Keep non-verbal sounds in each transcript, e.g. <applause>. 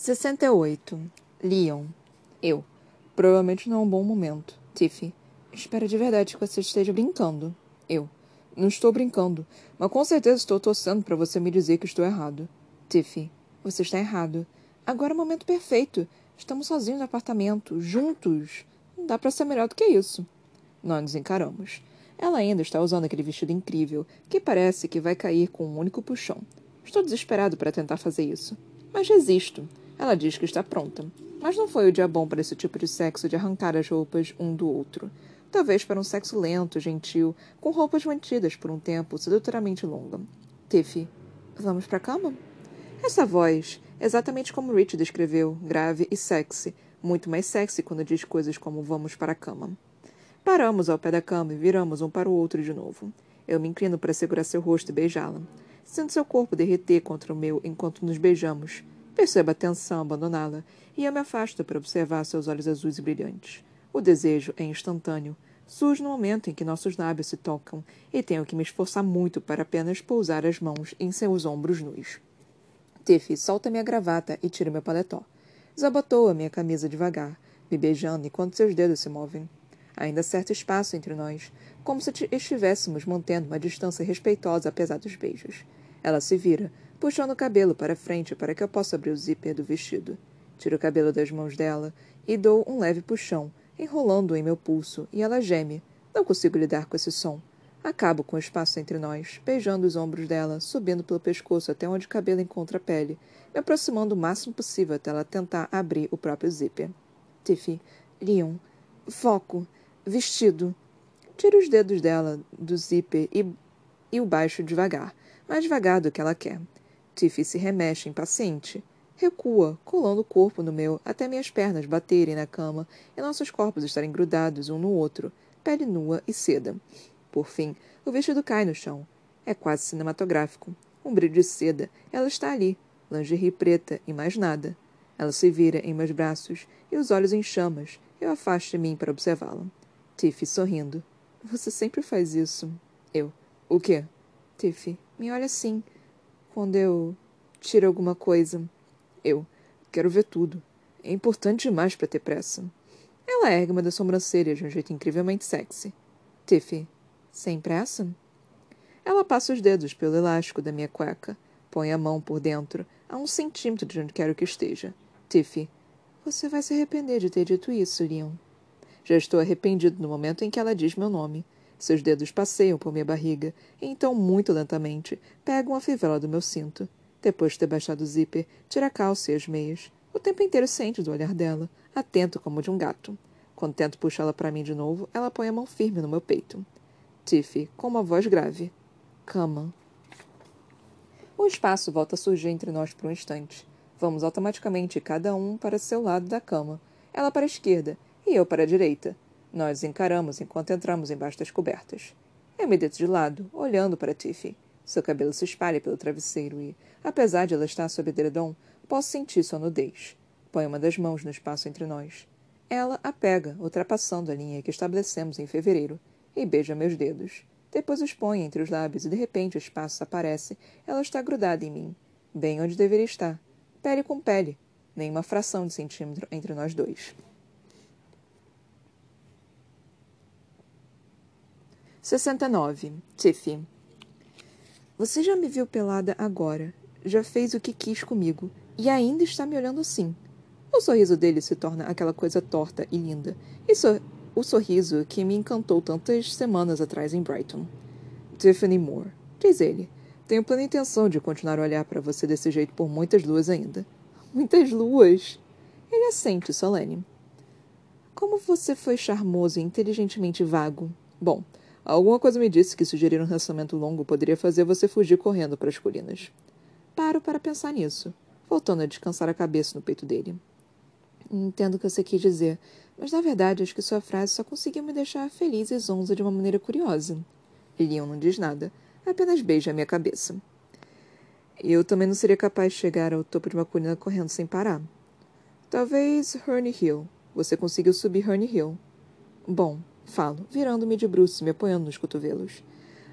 68. Leon. Eu. Provavelmente não é um bom momento. Tiffy. Espero de verdade que você esteja brincando. Eu. Não estou brincando, mas com certeza estou torcendo para você me dizer que estou errado. Tiffy. Você está errado. Agora é o momento perfeito. Estamos sozinhos no apartamento, juntos. Não dá para ser melhor do que isso. Nós nos encaramos. Ela ainda está usando aquele vestido incrível, que parece que vai cair com um único puxão. Estou desesperado para tentar fazer isso. Mas resisto. Ela diz que está pronta. Mas não foi o dia bom para esse tipo de sexo de arrancar as roupas um do outro. Talvez para um sexo lento, gentil, com roupas mantidas por um tempo sedutoramente longa. Tiffy, vamos para a cama? Essa voz, exatamente como Rich descreveu, grave e sexy, muito mais sexy quando diz coisas como vamos para a cama. Paramos ao pé da cama e viramos um para o outro de novo. Eu me inclino para segurar seu rosto e beijá-la. Sinto seu corpo derreter contra o meu enquanto nos beijamos. Percebo a tensão abandoná-la, e eu me afasto para observar seus olhos azuis e brilhantes. O desejo é instantâneo. Surge no momento em que nossos lábios se tocam, e tenho que me esforçar muito para apenas pousar as mãos em seus ombros nus. Tiffy solta minha gravata e tira meu paletó. Desabotoa minha camisa devagar, me beijando enquanto seus dedos se movem. Ainda certo espaço entre nós, como se estivéssemos mantendo uma distância respeitosa apesar dos beijos. Ela se vira, puxando o cabelo para frente para que eu possa abrir o zíper do vestido. Tiro o cabelo das mãos dela e dou um leve puxão, enrolando-o em meu pulso, e ela geme. Não consigo lidar com esse som. Acabo com o espaço entre nós, beijando os ombros dela, subindo pelo pescoço até onde o cabelo encontra a pele, me aproximando o máximo possível até ela tentar abrir o próprio zíper. Tiffy, Leon, foco, vestido. Tiro os dedos dela do zíper e, e o baixo devagar, mais devagar do que ela quer. Tiffy se remexe, impaciente. Recua, colando o corpo no meu, até minhas pernas baterem na cama e nossos corpos estarem grudados um no outro, pele nua e seda. Por fim, o vestido cai no chão. É quase cinematográfico. Um brilho de seda. Ela está ali, lingerie preta e mais nada. Ela se vira em meus braços e os olhos em chamas. Eu afasto de mim para observá-la. Tiffy sorrindo. Você sempre faz isso. Eu. O quê? Tiffy, me olha assim quando eu tiro alguma coisa. Eu. Quero ver tudo. É importante demais para ter pressa. Ela ergue uma das sobrancelhas de um jeito incrivelmente sexy. Tiffy. Sem pressa? Ela passa os dedos pelo elástico da minha cueca. Põe a mão por dentro, a um centímetro de onde quero que esteja. Tiffy. Você vai se arrepender de ter dito isso, Leon. Já estou arrependido no momento em que ela diz meu nome. Seus dedos passeiam por minha barriga, e então, muito lentamente, pegam a fivela do meu cinto. Depois de ter baixado o zíper, tira a calça e as meias. O tempo inteiro sente do olhar dela, atento como de um gato. Quando tento puxá-la para mim de novo, ela põe a mão firme no meu peito. Tiffy, com uma voz grave. Cama. O espaço volta a surgir entre nós por um instante. Vamos automaticamente cada um para seu lado da cama. Ela para a esquerda e eu para a direita. Nós encaramos enquanto entramos embaixo das cobertas. Eu me deito de lado, olhando para Tiffy. Seu cabelo se espalha pelo travesseiro e, apesar de ela estar sob edredom, posso sentir sua nudez. Põe uma das mãos no espaço entre nós. Ela a pega, ultrapassando a linha que estabelecemos em fevereiro, e beija meus dedos. Depois os põe entre os lábios e de repente o espaço aparece. Ela está grudada em mim, bem onde deveria estar. Pele com pele, nem uma fração de centímetro entre nós dois. 69. Tiffy. Você já me viu pelada agora, já fez o que quis comigo e ainda está me olhando assim. O sorriso dele se torna aquela coisa torta e linda. E so o sorriso que me encantou tantas semanas atrás em Brighton. Tiffany Moore, diz ele. Tenho plena intenção de continuar a olhar para você desse jeito por muitas luas ainda. Muitas luas? Ele assente, solene. Como você foi charmoso e inteligentemente vago. Bom, Alguma coisa me disse que sugerir um relacionamento longo poderia fazer você fugir correndo para as colinas. Paro para pensar nisso, voltando a descansar a cabeça no peito dele. Entendo o que você quis dizer, mas na verdade acho que sua frase só conseguiu me deixar feliz e zonza de uma maneira curiosa. Leon não diz nada, apenas beija a minha cabeça. Eu também não seria capaz de chegar ao topo de uma colina correndo sem parar. Talvez Herne Hill. Você conseguiu subir Herne Hill. Bom, Falo, virando-me de bruços e me apoiando nos cotovelos.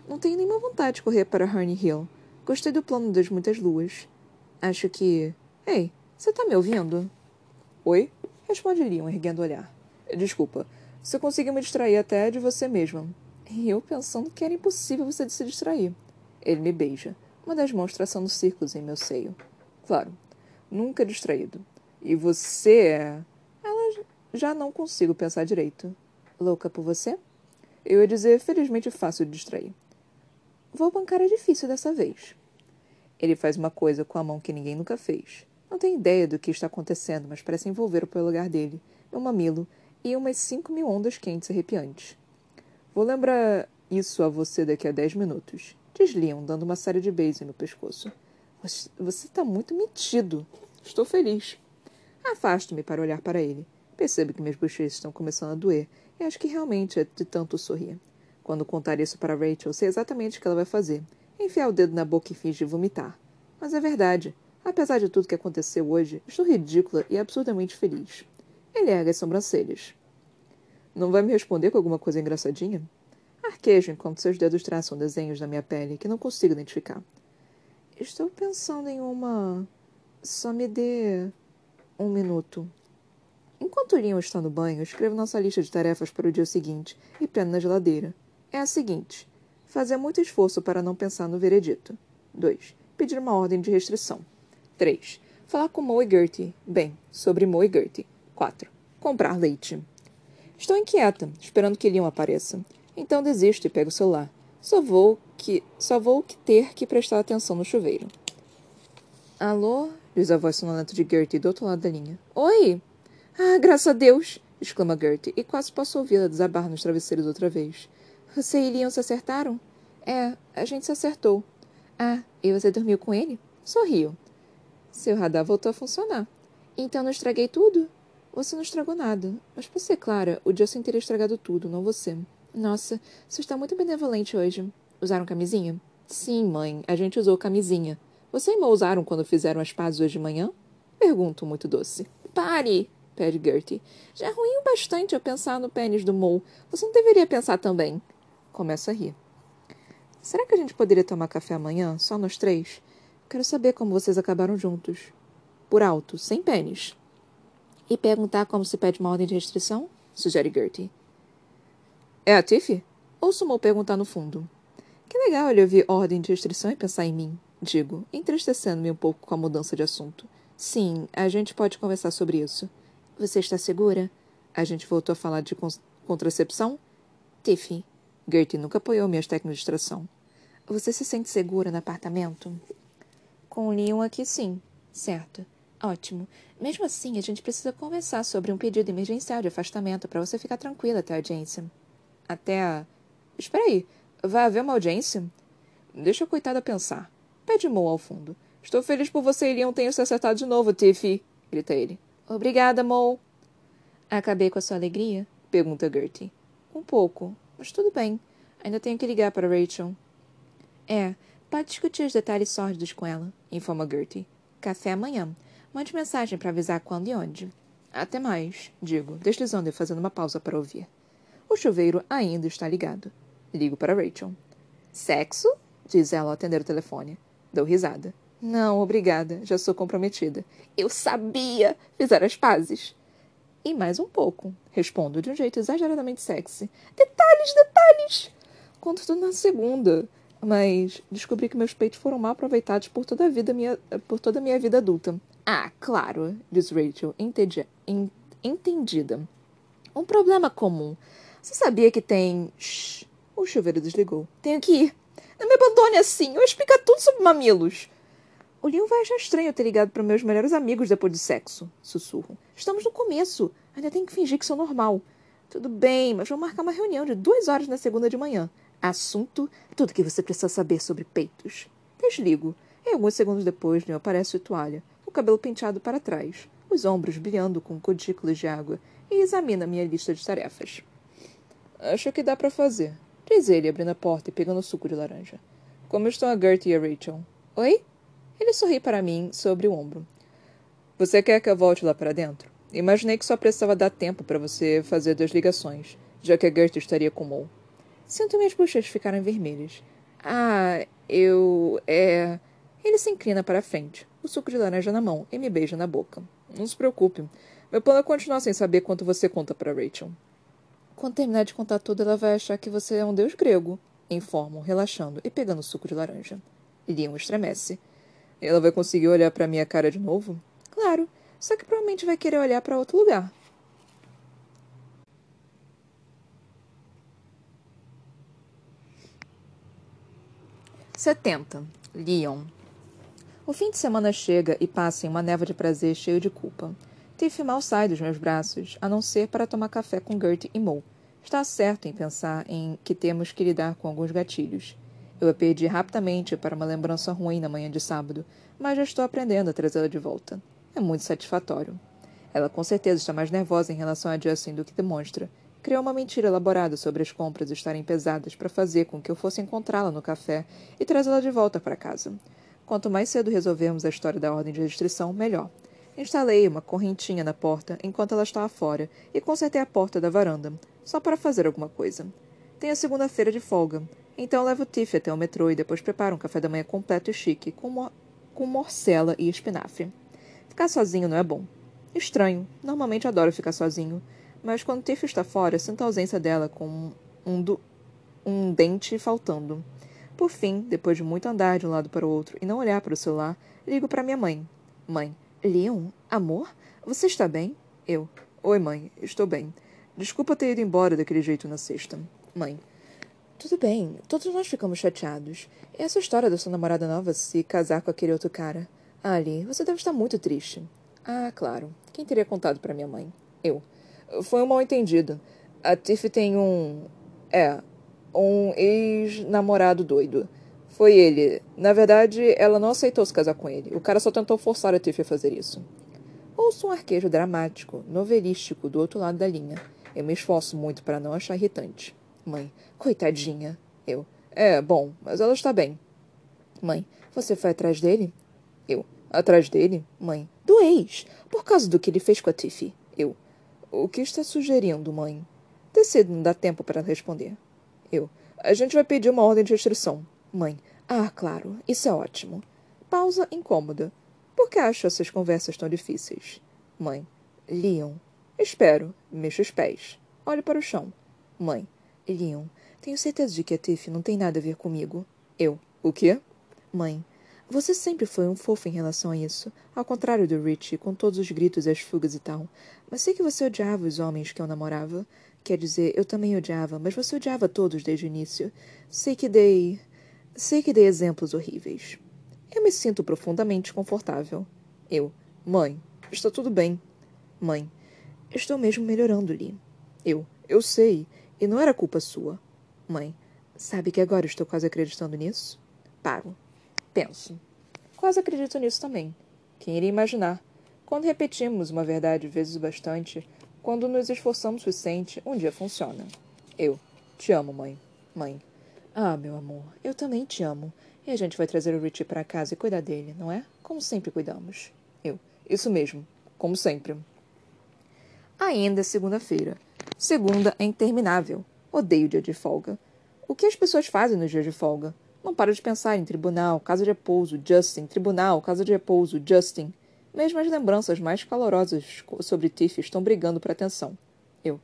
Não tenho nenhuma vontade de correr para Herne Hill. Gostei do plano das muitas luas. Acho que. Ei, Você tá me ouvindo? Oi? Responde Leon, erguendo o olhar. Desculpa, você conseguiu me distrair até de você mesma. E eu pensando que era impossível você se distrair. Ele me beija, uma das mãos traçando círculos em meu seio. Claro, nunca distraído. E você é. Ela já não consigo pensar direito. Louca por você? Eu ia dizer felizmente fácil de distrair. Vou bancar é difícil dessa vez. Ele faz uma coisa com a mão que ninguém nunca fez. Não tem ideia do que está acontecendo, mas parece envolver o polegar dele, meu mamilo e umas cinco mil ondas quentes arrepiantes. Vou lembrar isso a você daqui a dez minutos. Diz Leon, dando uma série de beijos no pescoço. Você está muito metido. Estou feliz. Afasto-me para olhar para ele. Percebo que minhas bochechas estão começando a doer e acho que realmente é de tanto sorrir. Quando contar isso para Rachel, sei exatamente o que ela vai fazer. Enfiar o dedo na boca e fingir vomitar. Mas é verdade. Apesar de tudo que aconteceu hoje, estou ridícula e absurdamente feliz. Ele ergue as sobrancelhas. Não vai me responder com alguma coisa engraçadinha? Arquejo enquanto seus dedos traçam desenhos na minha pele que não consigo identificar. Estou pensando em uma. Só me dê. um minuto. Enquanto Leon está no banho, escrevo nossa lista de tarefas para o dia seguinte e prendo na geladeira. É a seguinte: fazer muito esforço para não pensar no veredito. 2. Pedir uma ordem de restrição. 3. Falar com Moe Gertie. Bem, sobre Moe Gertie. 4. Comprar leite. Estou inquieta, esperando que Leon apareça. Então desisto e pego o celular. Só vou que só vou que ter que prestar atenção no chuveiro. Alô? diz a voz sonolenta de Gertie do outro lado da linha. Oi! Ah, graças a Deus! exclama Gertie, e quase posso ouvi-la desabar nos travesseiros outra vez. Você e Leon se acertaram? É, a gente se acertou. Ah, e você dormiu com ele? Sorriu. Seu radar voltou a funcionar. Então não estraguei tudo? Você não estragou nada. Mas pra ser clara, o Justin teria estragado tudo, não você. Nossa, você está muito benevolente hoje. Usaram camisinha? Sim, mãe, a gente usou camisinha. Você e Mo usaram quando fizeram as pazes hoje de manhã? Pergunto, muito doce. Pare! Pede Gertie. Já é ruim o bastante eu pensar no pênis do Mo. Você não deveria pensar também. Começa a rir. Será que a gente poderia tomar café amanhã, só nós três? Quero saber como vocês acabaram juntos. Por alto, sem pênis. E perguntar como se pede uma ordem de restrição? Sugere Gertie. É a Tiffy? Ouço Mo perguntar no fundo. Que legal ele ouvir ordem de restrição e pensar em mim, digo, entristecendo-me um pouco com a mudança de assunto. Sim, a gente pode conversar sobre isso. Você está segura? A gente voltou a falar de con contracepção? Tiffy. Gertie nunca apoiou minhas técnicas de extração. Você se sente segura no apartamento? Com o Leon aqui, sim. Certo. Ótimo. Mesmo assim, a gente precisa conversar sobre um pedido emergencial de afastamento para você ficar tranquila até a audiência. Até a. Espera aí. Vai haver uma audiência? Deixa a coitada pensar. Pede Mo ao fundo. Estou feliz por você e Leon tenham se acertado de novo, Tiffy. Grita ele. Obrigada, Mo. Acabei com a sua alegria? Pergunta Gertie. Um pouco, mas tudo bem. Ainda tenho que ligar para Rachel. É, pode discutir os detalhes sórdidos com ela, informa Gertie. Café amanhã. Mande mensagem para avisar quando e onde. Até mais, digo, deslizando e fazendo uma pausa para ouvir. O chuveiro ainda está ligado. Ligo para Rachel. Sexo? diz ela ao atender o telefone. Dou risada. Não, obrigada. Já sou comprometida. Eu sabia! Fizeram as pazes. E mais um pouco, respondo de um jeito exageradamente sexy. Detalhes, detalhes! Conto tudo na segunda. Mas descobri que meus peitos foram mal aproveitados por toda a vida minha, por toda a minha vida adulta. Ah, claro, diz Rachel, entendi, entendida. Um problema comum. Você sabia que tem. Shhh. O chuveiro desligou. Tenho que ir. Não me abandone assim. Eu explico tudo sobre mamilos. O Leon vai achar estranho ter ligado para meus melhores amigos depois do sexo. Sussurro. Estamos no começo. Ainda tenho que fingir que sou normal. Tudo bem, mas vou marcar uma reunião de duas horas na segunda de manhã. Assunto: tudo que você precisa saber sobre peitos. Desligo. E alguns segundos depois, Leon aparece o toalha, o cabelo penteado para trás, os ombros brilhando com cutículas de água, e examina minha lista de tarefas. Acho que dá para fazer, diz ele, abrindo a porta e pegando o suco de laranja. Como estão a Gertie e a Rachel? Oi? Ele sorri para mim sobre o ombro. Você quer que eu volte lá para dentro? Imaginei que só precisava dar tempo para você fazer duas ligações, já que a Gertie estaria com Mo. Sinto minhas bochechas ficarem vermelhas. Ah, eu. É. Ele se inclina para a frente, o suco de laranja na mão, e me beija na boca. Não se preocupe. Meu plano é continuar sem saber quanto você conta para Rachel. Quando terminar de contar tudo, ela vai achar que você é um deus grego, informo, relaxando e pegando o suco de laranja. Leon estremece. Ela vai conseguir olhar para minha cara de novo? Claro, só que provavelmente vai querer olhar para outro lugar. Setenta. Leon. O fim de semana chega e passa em uma névoa de prazer cheio de culpa. Tiff mal sai dos meus braços, a não ser para tomar café com Gert e Mo. Está certo em pensar em que temos que lidar com alguns gatilhos. Eu a perdi rapidamente para uma lembrança ruim na manhã de sábado, mas já estou aprendendo a trazê-la de volta. É muito satisfatório. Ela com certeza está mais nervosa em relação a Justin do que demonstra. Criou uma mentira elaborada sobre as compras estarem pesadas para fazer com que eu fosse encontrá-la no café e trazê-la de volta para casa. Quanto mais cedo resolvermos a história da ordem de restrição, melhor. Instalei uma correntinha na porta enquanto ela estava fora e consertei a porta da varanda, só para fazer alguma coisa. Tem a segunda-feira de folga, então levo Tiff até o metrô e depois preparo um café da manhã completo e chique, com, com morcela e espinafre. Ficar sozinho não é bom. Estranho, normalmente adoro ficar sozinho, mas quando Tiff está fora, sinto a ausência dela com um, um dente faltando. Por fim, depois de muito andar de um lado para o outro e não olhar para o celular, ligo para minha mãe. Mãe, Leon, amor, você está bem? Eu. Oi, mãe, estou bem. Desculpa ter ido embora daquele jeito na sexta. Mãe. Tudo bem, todos nós ficamos chateados. E essa história da sua namorada nova se casar com aquele outro cara. Ali, você deve estar muito triste. Ah, claro. Quem teria contado para minha mãe? Eu. Foi um mal-entendido. A Tiff tem um. É. Um ex-namorado doido. Foi ele. Na verdade, ela não aceitou se casar com ele. O cara só tentou forçar a Tiffy a fazer isso. Ouço um arquejo dramático, novelístico, do outro lado da linha. Eu me esforço muito para não achar irritante. Mãe, coitadinha. Eu. É, bom, mas ela está bem. Mãe, você foi atrás dele? Eu. Atrás dele? Mãe. Do ex. Por causa do que ele fez com a Tiffy. Eu. O que está sugerindo, mãe? Decido não dá tempo para responder. Eu. A gente vai pedir uma ordem de restrição. Mãe. Ah, claro, isso é ótimo. Pausa incômoda. Por que acho essas conversas tão difíceis? Mãe. Leon. Espero. Mexo os pés. Olho para o chão. Mãe. Leon. Tenho certeza de que a Tiff não tem nada a ver comigo. Eu. O quê? Mãe. Você sempre foi um fofo em relação a isso, ao contrário do Richie, com todos os gritos e as fugas e tal. Mas sei que você odiava os homens que eu namorava. Quer dizer, eu também odiava, mas você odiava todos desde o início. Sei que dei. Sei que dei exemplos horríveis. Eu me sinto profundamente confortável. Eu. Mãe, está tudo bem. Mãe. Estou mesmo melhorando, Lee. Eu. Eu sei. E não era culpa sua. Mãe. Sabe que agora estou quase acreditando nisso? Paro. Penso. Quase acredito nisso também. Quem iria imaginar? Quando repetimos uma verdade vezes bastante, quando nos esforçamos o suficiente, um dia funciona. Eu. Te amo, mãe. Mãe. Ah, meu amor, eu também te amo. E a gente vai trazer o Richie para casa e cuidar dele, não é? Como sempre cuidamos. Eu. Isso mesmo. Como sempre. Ainda é segunda-feira. Segunda é interminável. Odeio dia de folga. O que as pessoas fazem nos dias de folga? Não paro de pensar em tribunal, casa de repouso, Justin, tribunal, casa de repouso, Justin. Mesmo as lembranças mais calorosas sobre Tiff estão brigando por atenção. Eu.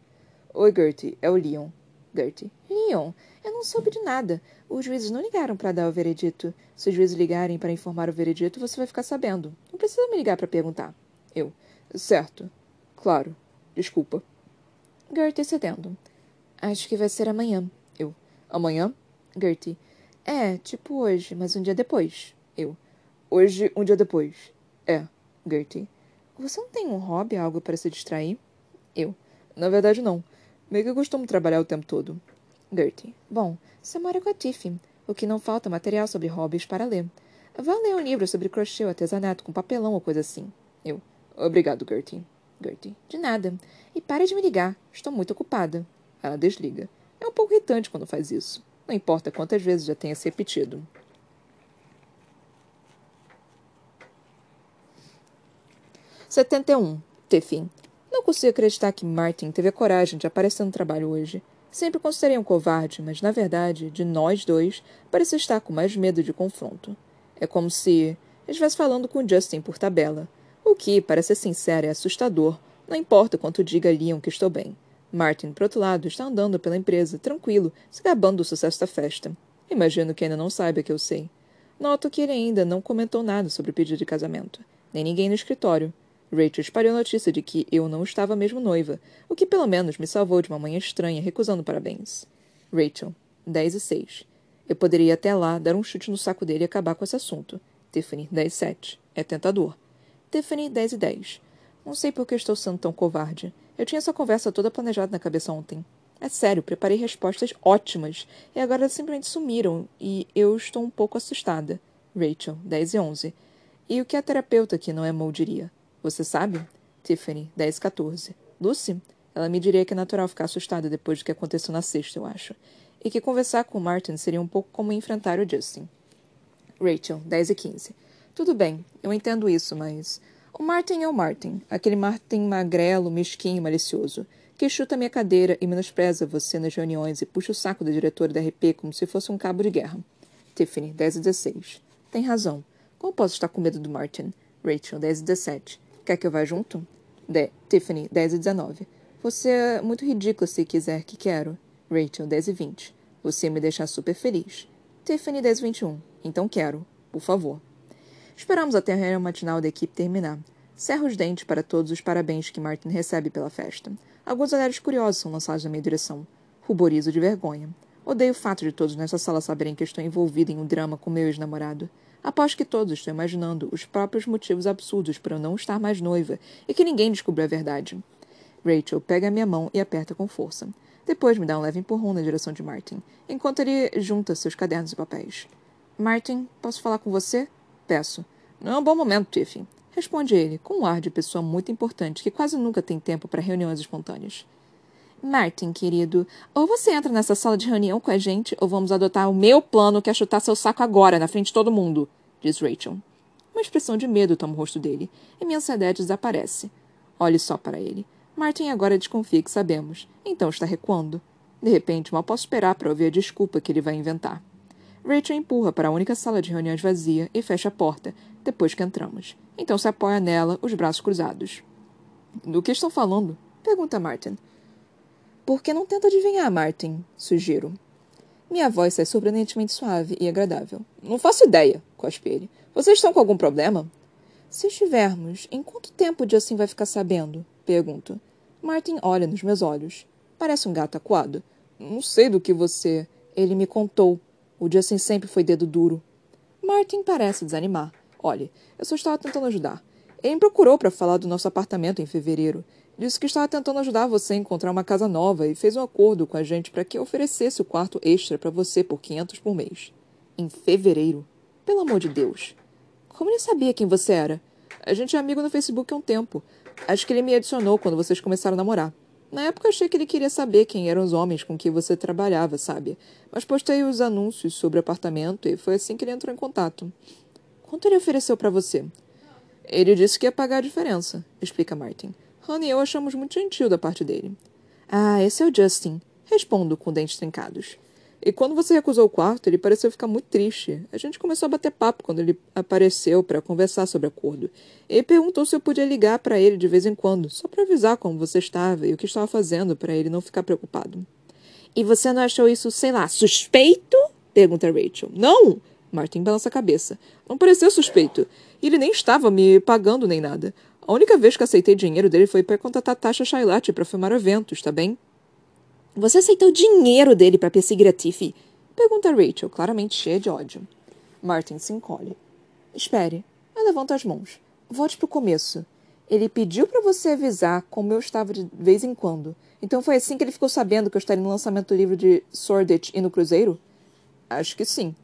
Oi, Gertie, é o Leon. Gertie. Leon, eu não soube de nada. Os juízes não ligaram para dar o veredito. Se os juízes ligarem para informar o veredito, você vai ficar sabendo. Não precisa me ligar para perguntar. Eu. Certo. Claro. Desculpa. Gertie cedendo. Acho que vai ser amanhã. Eu. Amanhã? Gertie. É, tipo hoje, mas um dia depois. Eu. Hoje, um dia depois. É. Gertie. Você não tem um hobby, algo para se distrair? Eu. Na verdade, não. Meio que costumo trabalhar o tempo todo. Gertie. Bom, você mora com a Tiffy. O que não falta é material sobre hobbies para ler. Vá ler um livro sobre crochê ou artesanato com papelão ou coisa assim. Eu. Obrigado, Gertie. Gertie. De nada. E pare de me ligar. Estou muito ocupada. Ela desliga. É um pouco irritante quando faz isso. Não importa quantas vezes já tenha se repetido. Setenta e um. Tiffin. Não consigo acreditar que Martin teve a coragem de aparecer no trabalho hoje. Sempre considerei um covarde, mas, na verdade, de nós dois, parecia estar com mais medo de confronto. É como se estivesse falando com Justin por tabela. O que, para ser sincero, é assustador. Não importa quanto diga Leon que estou bem. Martin, por outro lado, está andando pela empresa, tranquilo, se gabando do sucesso da festa. Imagino que ainda não saiba que eu sei. Noto que ele ainda não comentou nada sobre o pedido de casamento, nem ninguém no escritório. Rachel espalhou a notícia de que eu não estava mesmo noiva, o que pelo menos me salvou de uma manhã estranha recusando parabéns. Rachel, 10 e 6. Eu poderia até lá, dar um chute no saco dele e acabar com esse assunto. Tiffany, 10 e 7. É tentador. Tiffany, 10 e 10. Não sei por que estou sendo tão covarde. Eu tinha essa conversa toda planejada na cabeça ontem. É sério, preparei respostas ótimas e agora simplesmente sumiram e eu estou um pouco assustada. Rachel, 10 e 11. E o que a terapeuta aqui não é Mo diria? Você sabe? Tiffany, 10 e 14. Lucy? Ela me diria que é natural ficar assustada depois do que aconteceu na sexta, eu acho. E que conversar com Martin seria um pouco como enfrentar o Justin. Rachel, 10 e 15. Tudo bem, eu entendo isso, mas. O Martin é o Martin, aquele Martin magrelo, mesquinho, malicioso, que chuta minha cadeira e menospreza você nas reuniões e puxa o saco da diretora da RP como se fosse um cabo de guerra. Tiffany, 10 e 16. Tem razão. Como posso estar com medo do Martin? Rachel, 10 e 17. Quer que eu vá junto? De Tiffany, 10 e 19. Você é muito ridícula se quiser que quero. Rachel, 10 e 20. Você me deixar super feliz. Tiffany, 10 e 21. Então quero. Por favor. Esperamos até a reunião matinal da equipe terminar. Cerro os dentes para todos os parabéns que Martin recebe pela festa. Alguns olhares curiosos são lançados na minha direção. Ruborizo de vergonha. Odeio o fato de todos nessa sala saberem que estou envolvida em um drama com meu ex-namorado. Aposto que todos estão imaginando os próprios motivos absurdos para eu não estar mais noiva e que ninguém descobriu a verdade. Rachel pega a minha mão e aperta com força. Depois me dá um leve empurrão na direção de Martin, enquanto ele junta seus cadernos e papéis. Martin, posso falar com você? Peço. Não é um bom momento, Tiffy. Responde ele, com um ar de pessoa muito importante que quase nunca tem tempo para reuniões espontâneas. Martin, querido, ou você entra nessa sala de reunião com a gente, ou vamos adotar o meu plano que é chutar seu saco agora, na frente de todo mundo, diz Rachel. Uma expressão de medo toma o rosto dele, e minha ansiedade desaparece. Olhe só para ele. Martin agora desconfia que sabemos, então está recuando. De repente, mal posso esperar para ouvir a desculpa que ele vai inventar. Rachel empurra para a única sala de reuniões vazia e fecha a porta, depois que entramos. Então se apoia nela, os braços cruzados. Do que estão falando? Pergunta Martin. Por que não tenta adivinhar, Martin? Sugiro. Minha voz sai surpreendentemente suave e agradável. Não faço ideia, cospe ele. Vocês estão com algum problema? Se estivermos, em quanto tempo Justin vai ficar sabendo? Pergunto. Martin olha nos meus olhos. Parece um gato acuado. Não sei do que você. Ele me contou. O Justin sempre foi dedo duro. Martin parece desanimar. Olhe, eu só estava tentando ajudar. Ele me procurou para falar do nosso apartamento em fevereiro. Disse que estava tentando ajudar você a encontrar uma casa nova e fez um acordo com a gente para que eu oferecesse o quarto extra para você por 500 por mês. Em fevereiro? Pelo amor de Deus. Como ele sabia quem você era? A gente é amigo no Facebook há um tempo. Acho que ele me adicionou quando vocês começaram a namorar. Na época achei que ele queria saber quem eram os homens com que você trabalhava, sabe? Mas postei os anúncios sobre apartamento e foi assim que ele entrou em contato. Quanto ele ofereceu para você? Ele disse que ia pagar a diferença, explica Martin. Honey e eu achamos muito gentil da parte dele. Ah, esse é o Justin. Respondo com dentes trincados. E quando você recusou o quarto, ele pareceu ficar muito triste. A gente começou a bater papo quando ele apareceu para conversar sobre o acordo. Ele perguntou se eu podia ligar para ele de vez em quando, só para avisar como você estava e o que estava fazendo para ele não ficar preocupado. E você não achou isso, sei lá, suspeito? pergunta Rachel. Não! Martin balança a cabeça. Não pareceu suspeito. Ele nem estava me pagando nem nada. A única vez que aceitei dinheiro dele foi para contratar Tasha Shailate para filmar eventos, tá bem? Você aceitou dinheiro dele para perseguir a Tiffy? Pergunta Rachel, claramente cheia de ódio. Martin se encolhe. Espere. Eu levanto as mãos. Volte para o começo. Ele pediu para você avisar como eu estava de vez em quando. Então foi assim que ele ficou sabendo que eu estaria no lançamento do livro de Sordid e no Cruzeiro? Acho que sim.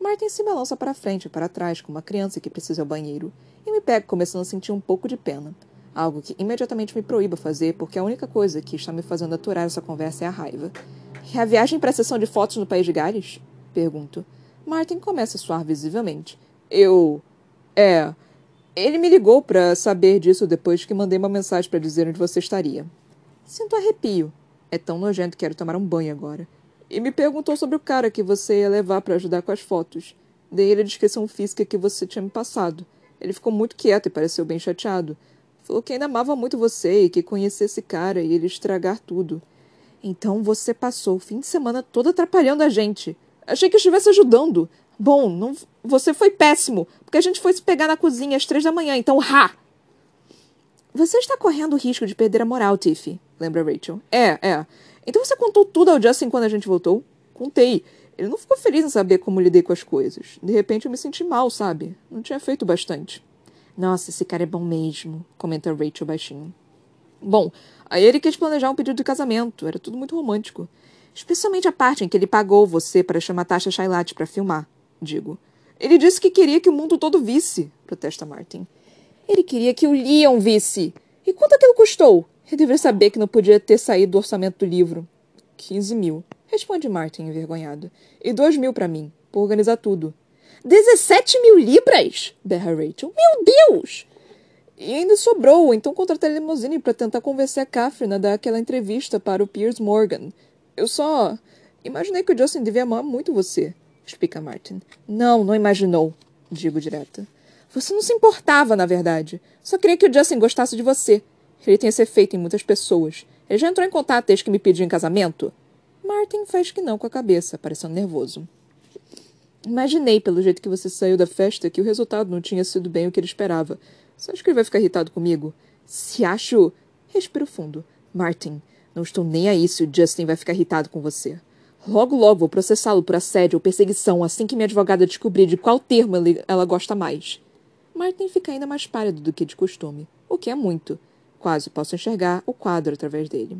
Martin se balança para frente e para trás, como uma criança que precisa ao banheiro, e me pega começando a sentir um pouco de pena algo que imediatamente me proíba fazer, porque a única coisa que está me fazendo aturar essa conversa é a raiva. E a viagem para a sessão de fotos no País de Gales? Pergunto. Martin começa a suar visivelmente. Eu. É. Ele me ligou para saber disso depois que mandei uma mensagem para dizer onde você estaria. Sinto arrepio. É tão nojento que quero tomar um banho agora. E me perguntou sobre o cara que você ia levar para ajudar com as fotos. Dei ele a descrição física que você tinha me passado. Ele ficou muito quieto e pareceu bem chateado. Falou que ainda amava muito você e que conhecia esse cara e ele estragar tudo. Então você passou o fim de semana todo atrapalhando a gente. Achei que estivesse ajudando. Bom, não, você foi péssimo, porque a gente foi se pegar na cozinha às três da manhã, então ha! Você está correndo o risco de perder a moral, Tiffy, lembra Rachel. É, é. Então você contou tudo ao Justin quando a gente voltou? Contei. Ele não ficou feliz em saber como lidei com as coisas. De repente eu me senti mal, sabe? Não tinha feito bastante. Nossa, esse cara é bom mesmo, comenta Rachel baixinho. Bom, aí ele quis planejar um pedido de casamento. Era tudo muito romântico. Especialmente a parte em que ele pagou você para chamar Tasha Shailate para filmar, digo. Ele disse que queria que o mundo todo visse, protesta Martin. Ele queria que o Leon visse. E quanto aquilo custou? Ele deveria saber que não podia ter saído do orçamento do livro. Quinze mil, responde Martin envergonhado. E dois mil para mim, por organizar tudo. Dezessete mil libras? berra Rachel. Meu Deus! E ainda sobrou, então contratei a limusine para tentar convencer a Catherine a dar aquela entrevista para o Piers Morgan. Eu só imaginei que o Justin devia amar muito você, explica Martin. Não, não imaginou, digo direta. Você não se importava, na verdade. Só queria que o Justin gostasse de você. Ele tem esse efeito em muitas pessoas. Ele já entrou em contato desde que me pediu em casamento? Martin faz que não com a cabeça, parecendo nervoso. Imaginei, pelo jeito que você saiu da festa, que o resultado não tinha sido bem o que ele esperava. Você acha que ele vai ficar irritado comigo? Se acho. Respiro fundo. Martin, não estou nem aí se o Justin vai ficar irritado com você. Logo, logo vou processá-lo por assédio ou perseguição assim que minha advogada descobrir de qual termo ela gosta mais. Martin fica ainda mais pálido do que de costume, o que é muito. Quase posso enxergar o quadro através dele.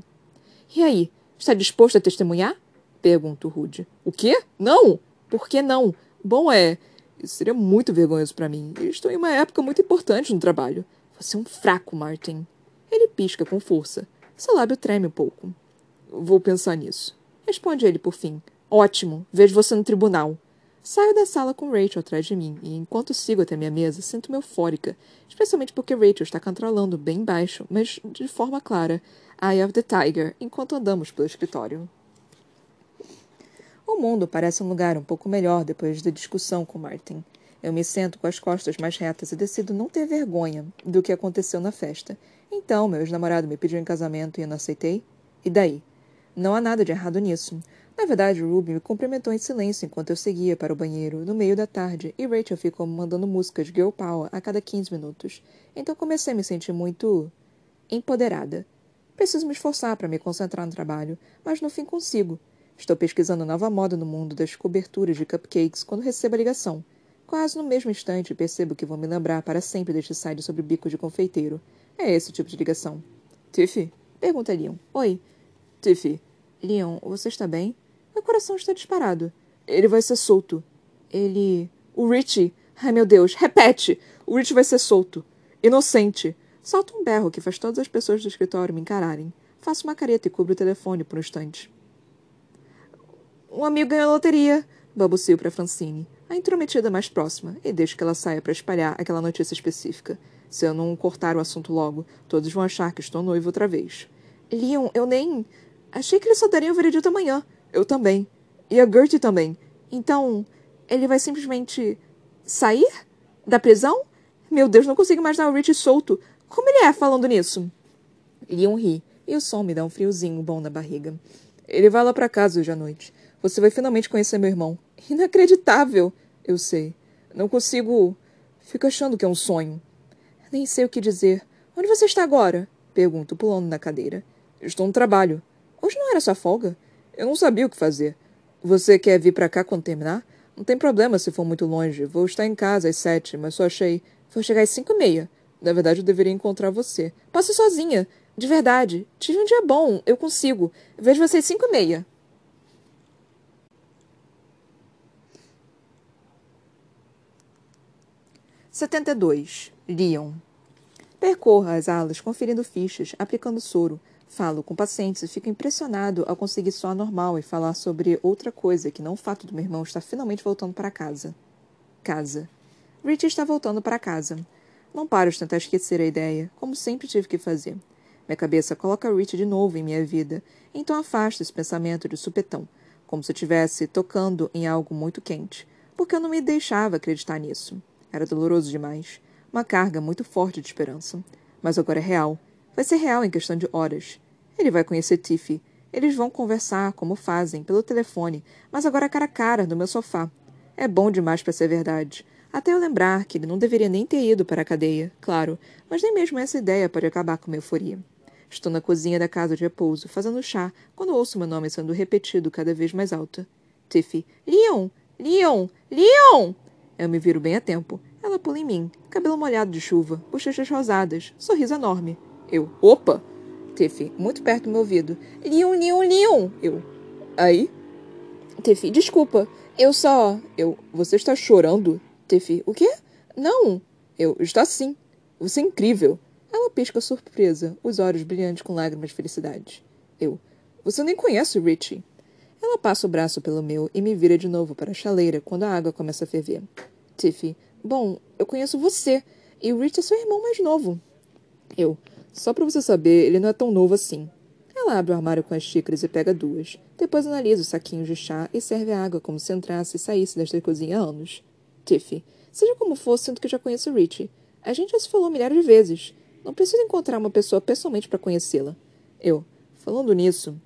E aí, está disposto a testemunhar? Pergunto rude. O quê? Não! Por que não? Bom, é. Isso seria muito vergonhoso para mim. estou em uma época muito importante no trabalho. Você é um fraco, Martin. Ele pisca com força. Seu lábio treme um pouco. Vou pensar nisso. Responde ele por fim. Ótimo. Vejo você no tribunal. Saio da sala com Rachel atrás de mim e, enquanto sigo até minha mesa, sinto-me eufórica, especialmente porque Rachel está cantarolando bem baixo, mas de forma clara, Eye of the Tiger, enquanto andamos pelo escritório. O mundo parece um lugar um pouco melhor depois da discussão com Martin. Eu me sento com as costas mais retas e decido não ter vergonha do que aconteceu na festa. Então, meu ex-namorado me pediu em casamento e eu não aceitei? E daí? Não há nada de errado nisso. Na verdade, Ruby me cumprimentou em silêncio enquanto eu seguia para o banheiro, no meio da tarde, e Rachel ficou mandando músicas girl power a cada 15 minutos. Então comecei a me sentir muito. empoderada. Preciso me esforçar para me concentrar no trabalho, mas no fim consigo. Estou pesquisando nova moda no mundo das coberturas de cupcakes quando recebo a ligação. Quase no mesmo instante percebo que vou me lembrar para sempre deste site sobre bico de confeiteiro. É esse tipo de ligação. Tiffy? Pergunta Leon. Oi. Tiffy. Leon, você está bem? Meu coração está disparado. Ele vai ser solto. Ele. O Richie. Ai, meu Deus. Repete! O Richie vai ser solto. Inocente. Solta um berro que faz todas as pessoas do escritório me encararem. Faço uma careta e cubro o telefone por um instante. Um amigo ganhou a loteria, balbucio para Francine, a intrometida mais próxima, e deixo que ela saia para espalhar aquela notícia específica. Se eu não cortar o assunto logo, todos vão achar que estou noivo outra vez. Leon, eu nem. Achei que ele só daria o veredito amanhã. Eu também. E a Gertie também. Então, ele vai simplesmente sair da prisão? Meu Deus, não consigo imaginar o Rich solto. Como ele é falando nisso? Leon ri, e o som me dá um friozinho bom na barriga. Ele vai lá para casa hoje à noite. Você vai finalmente conhecer meu irmão. Inacreditável! Eu sei. Não consigo. Fico achando que é um sonho. Nem sei o que dizer. Onde você está agora? Pergunto, pulando na cadeira. Estou no trabalho. Hoje não era sua folga? Eu não sabia o que fazer. Você quer vir para cá quando terminar? Não tem problema se for muito longe. Vou estar em casa às sete, mas só achei. Vou chegar às cinco e meia. Na verdade, eu deveria encontrar você. Passe sozinha. De verdade. Tive um dia bom. Eu consigo. Vejo você às cinco e meia. Setenta e dois. Leon. Percorra as alas, conferindo fichas, aplicando soro. Falo com pacientes e fico impressionado ao conseguir soar normal e falar sobre outra coisa que não o fato do meu irmão estar finalmente voltando para casa. Casa. Richie está voltando para casa. Não paro de tentar esquecer a ideia, como sempre tive que fazer. Minha cabeça coloca Richie de novo em minha vida, então afasto esse pensamento de supetão, como se estivesse tocando em algo muito quente. porque eu não me deixava acreditar nisso. Era doloroso demais. Uma carga muito forte de esperança. Mas agora é real. Vai ser real em questão de horas. Ele vai conhecer Tiffy. Eles vão conversar, como fazem, pelo telefone, mas agora cara a cara, no meu sofá. É bom demais para ser verdade. Até eu lembrar que ele não deveria nem ter ido para a cadeia, claro, mas nem mesmo essa ideia pode acabar com minha euforia. Estou na cozinha da casa de repouso, fazendo chá, quando ouço meu nome sendo repetido cada vez mais alto. Tiffy. Leon! Leon! Leon! Eu me viro bem a tempo. Ela pula em mim, cabelo molhado de chuva, bochechas rosadas, sorriso enorme. Eu. Opa! Tiffy, muito perto do meu ouvido. Leon, Leon, Leon! Eu. Aí? Tiffy, desculpa. Eu só. Eu. Você está chorando? Tiffy, o quê? Não! Eu. Está sim. Você é incrível. Ela pisca surpresa, os olhos brilhantes com lágrimas de felicidade. Eu. Você nem conhece o Richie. Ela passa o braço pelo meu e me vira de novo para a chaleira quando a água começa a ferver. Tiffy. Bom, eu conheço você. E o Rich é seu irmão mais novo. Eu. Só para você saber, ele não é tão novo assim. Ela abre o armário com as xícaras e pega duas. Depois analisa os saquinhos de chá e serve a água como se entrasse e saísse desta cozinha há anos. Tiffy. Seja como for, sinto que já conheço o Richie. A gente já se falou milhares de vezes. Não preciso encontrar uma pessoa pessoalmente para conhecê-la. Eu. Falando nisso.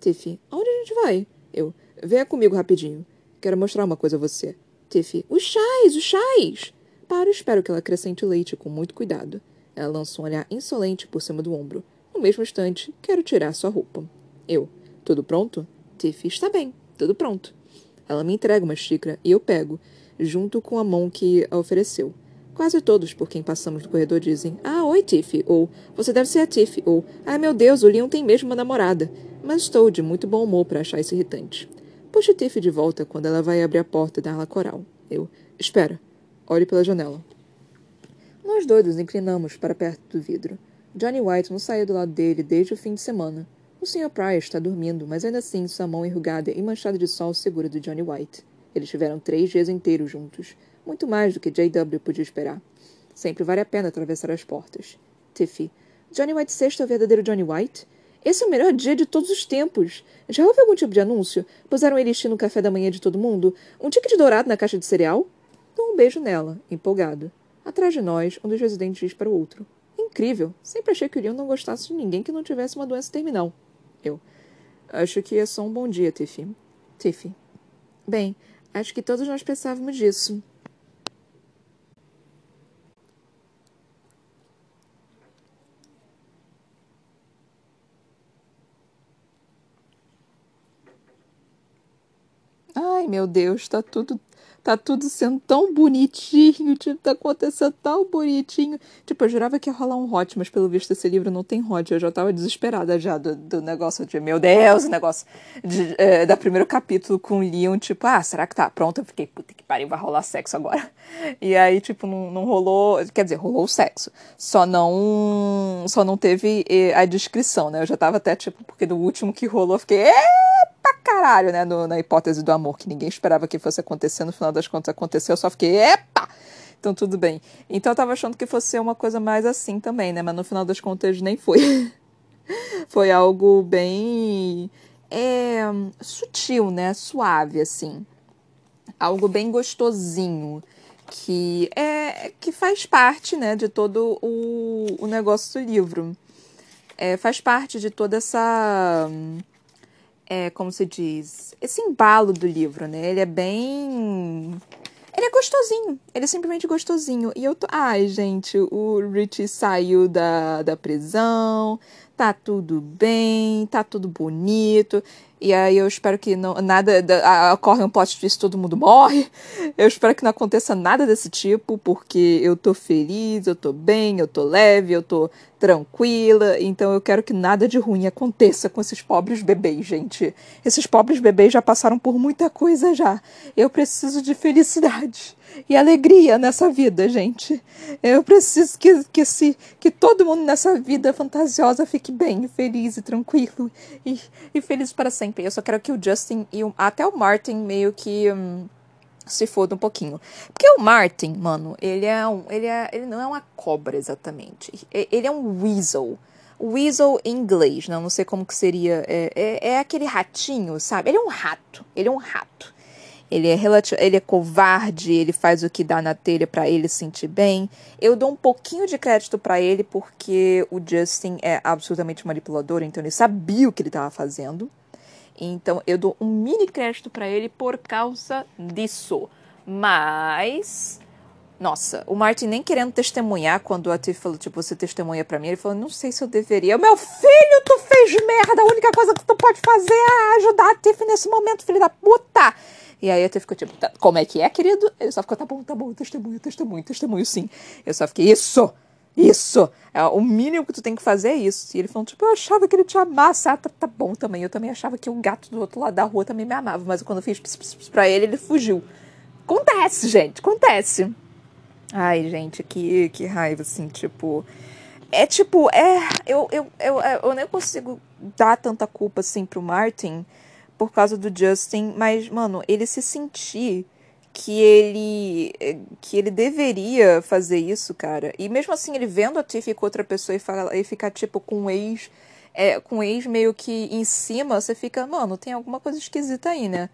Tiffy. Aonde a gente vai? Eu. Venha comigo rapidinho. Quero mostrar uma coisa a você. Tiffy. Os chás, os chás! Paro e espero que ela acrescente leite com muito cuidado. Ela lança um olhar insolente por cima do ombro. No mesmo instante, quero tirar sua roupa. Eu. Tudo pronto? Tiffy. Está bem. Tudo pronto. Ela me entrega uma xícara e eu pego, junto com a mão que a ofereceu. Quase todos por quem passamos no corredor dizem: Ah, oi, Tiffy. Ou Você deve ser a Tiffy. Ou Ai, meu Deus, o Leon tem mesmo uma namorada. Mas estou de muito bom humor para achar isso irritante. Puxo Tiffy de volta quando ela vai abrir a porta da ala coral. Eu: Espera. Olhe pela janela. Nós dois nos inclinamos para perto do vidro. Johnny White não saiu do lado dele desde o fim de semana. O Sr. Pryor está dormindo, mas ainda assim sua mão enrugada e manchada de sol segura do Johnny White. Eles tiveram três dias inteiros juntos. Muito mais do que J.W. podia esperar. Sempre vale a pena atravessar as portas. Tiffy. Johnny White VI é o verdadeiro Johnny White? Esse é o melhor dia de todos os tempos. Já houve algum tipo de anúncio? Puseram Elixir no café da manhã de todo mundo? Um ticket dourado na caixa de cereal? Dou um beijo nela, empolgado. Atrás de nós, um dos residentes diz para o outro. Incrível. Sempre achei que o Leon não gostasse de ninguém que não tivesse uma doença terminal. Eu. Acho que é só um bom dia, Tiffy. Tiffy. Bem, acho que todos nós pensávamos disso. Ai, meu Deus, tá tudo tá tudo sendo tão bonitinho, <laughs> tipo, tá acontecendo tão bonitinho. Tipo, eu jurava que ia rolar um hot, mas pelo visto esse livro não tem hot. Eu já tava desesperada já do, do negócio de, meu Deus, o negócio de, é, da primeiro capítulo com o Leon, tipo, ah, será que tá pronto? Eu fiquei, puta que pariu, vai rolar sexo agora. <laughs> E aí, tipo, não, não rolou, quer dizer, rolou o sexo. Só não, só não teve eh, a descrição, né? Eu já tava até, tipo, porque do último que rolou, eu fiquei, pra caralho, né? No, na hipótese do amor, que ninguém esperava que fosse acontecer, no final das contas aconteceu, eu só fiquei, epa! Então tudo bem. Então eu tava achando que fosse uma coisa mais assim também, né? Mas no final das contas nem foi. <laughs> foi algo bem é, sutil, né? Suave, assim. Algo bem gostosinho. Que é que faz parte, né, de todo o, o negócio do livro. É, faz parte de toda essa é, como se diz, esse embalo do livro, né? Ele é bem. Ele é gostosinho. Ele é simplesmente gostosinho. E eu tô. Ai, gente, o Richie saiu da, da prisão. Tá tudo bem, tá tudo bonito. E aí eu espero que não, nada da, ocorre um plot twist todo mundo morre. Eu espero que não aconteça nada desse tipo, porque eu tô feliz, eu tô bem, eu tô leve, eu tô tranquila. Então eu quero que nada de ruim aconteça com esses pobres bebês, gente. Esses pobres bebês já passaram por muita coisa já. Eu preciso de felicidade e alegria nessa vida, gente. Eu preciso que, que, se, que todo mundo nessa vida fantasiosa fique bem, feliz e tranquilo e, e feliz para sempre. Eu só quero que o Justin e o, até o Martin meio que. Hum, se foda um pouquinho. Porque o Martin, mano, ele é um. Ele, é, ele não é uma cobra exatamente. Ele é um weasel. Weasel em inglês, não, não sei como que seria. É, é, é aquele ratinho, sabe? Ele é um rato. Ele é um rato. ele é relativo, ele é covarde, ele faz o que dá na telha para ele sentir bem. Eu dou um pouquinho de crédito para ele porque o Justin é absolutamente manipulador, então ele sabia o que ele estava fazendo. Então eu dou um mini crédito para ele por causa disso. Mas nossa, o Martin nem querendo testemunhar quando a Tiff falou, tipo, você testemunha para mim, ele falou, não sei se eu deveria. Meu filho, tu fez merda, a única coisa que tu pode fazer é ajudar a Tiff nesse momento, filho da puta. E aí a Tiff ficou tipo, tá, como é que é, querido? Ele só ficou, tá bom, tá bom, testemunho, testemunho, testemunho, sim. Eu só fiquei, isso, isso. É, o mínimo que tu tem que fazer é isso. E ele falou, tipo, eu achava que ele te amasse. Ah, tá, tá bom também. Eu também achava que o gato do outro lado da rua também me amava. Mas quando eu fiz pss pra ele, ele fugiu. Acontece, gente, acontece. Ai, gente, que, que raiva, assim, tipo. É tipo, é. Eu, eu, eu, eu nem consigo dar tanta culpa, assim, pro Martin por causa do Justin, mas, mano, ele se sentir que ele que ele deveria fazer isso, cara. E mesmo assim, ele vendo a Tiffy com outra pessoa e, fala, e ficar, tipo, com um ex. É, com um ex meio que em cima, você fica, mano, tem alguma coisa esquisita aí, né?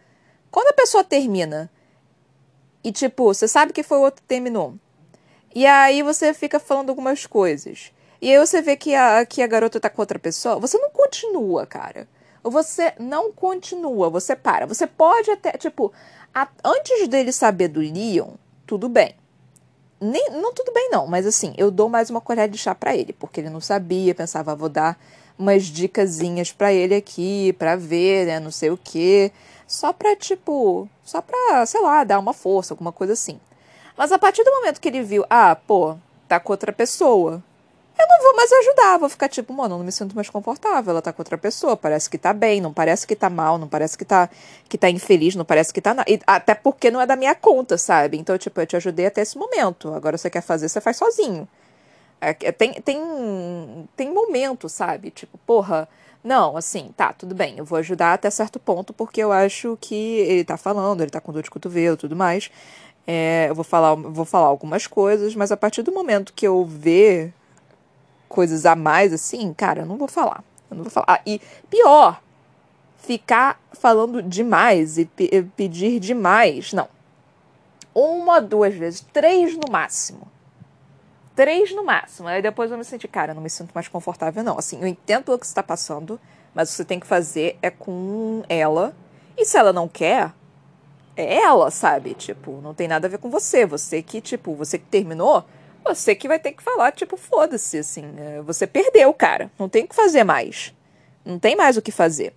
Quando a pessoa termina e, tipo, você sabe que foi o outro que terminou. E aí você fica falando algumas coisas. E aí você vê que a, que a garota tá com outra pessoa. Você não continua, cara. Você não continua, você para. Você pode até, tipo, a, antes dele saber do Leon, tudo bem. Nem, não tudo bem não, mas assim, eu dou mais uma colher de chá para ele, porque ele não sabia, pensava, vou dar umas dicasinhas para ele aqui, para ver, né, não sei o quê. Só pra, tipo, só pra, sei lá, dar uma força, alguma coisa assim. Mas a partir do momento que ele viu, ah, pô, tá com outra pessoa, eu não vou mais ajudar, vou ficar tipo, mano, não me sinto mais confortável, ela tá com outra pessoa, parece que tá bem, não parece que tá mal, não parece que tá, que tá infeliz, não parece que tá. Até porque não é da minha conta, sabe? Então, tipo, eu te ajudei até esse momento, agora você quer fazer, você faz sozinho. É, tem, tem, tem momento, sabe? Tipo, porra, não, assim, tá, tudo bem, eu vou ajudar até certo ponto, porque eu acho que ele tá falando, ele tá com dor de cotovelo tudo mais. É, eu vou falar, vou falar algumas coisas, mas a partir do momento que eu ver coisas a mais, assim, cara, eu não vou falar. Eu não vou falar. Ah, e pior, ficar falando demais e pedir demais. Não. Uma, duas vezes, três no máximo. Três no máximo. Aí depois eu me senti, cara, eu não me sinto mais confortável, não. Assim, eu entendo o que está passando, mas o que você tem que fazer é com ela. E se ela não quer, é ela, sabe? Tipo, não tem nada a ver com você. Você que, tipo, você que terminou, você que vai ter que falar, tipo, foda-se, assim. É, você perdeu, cara. Não tem o que fazer mais. Não tem mais o que fazer.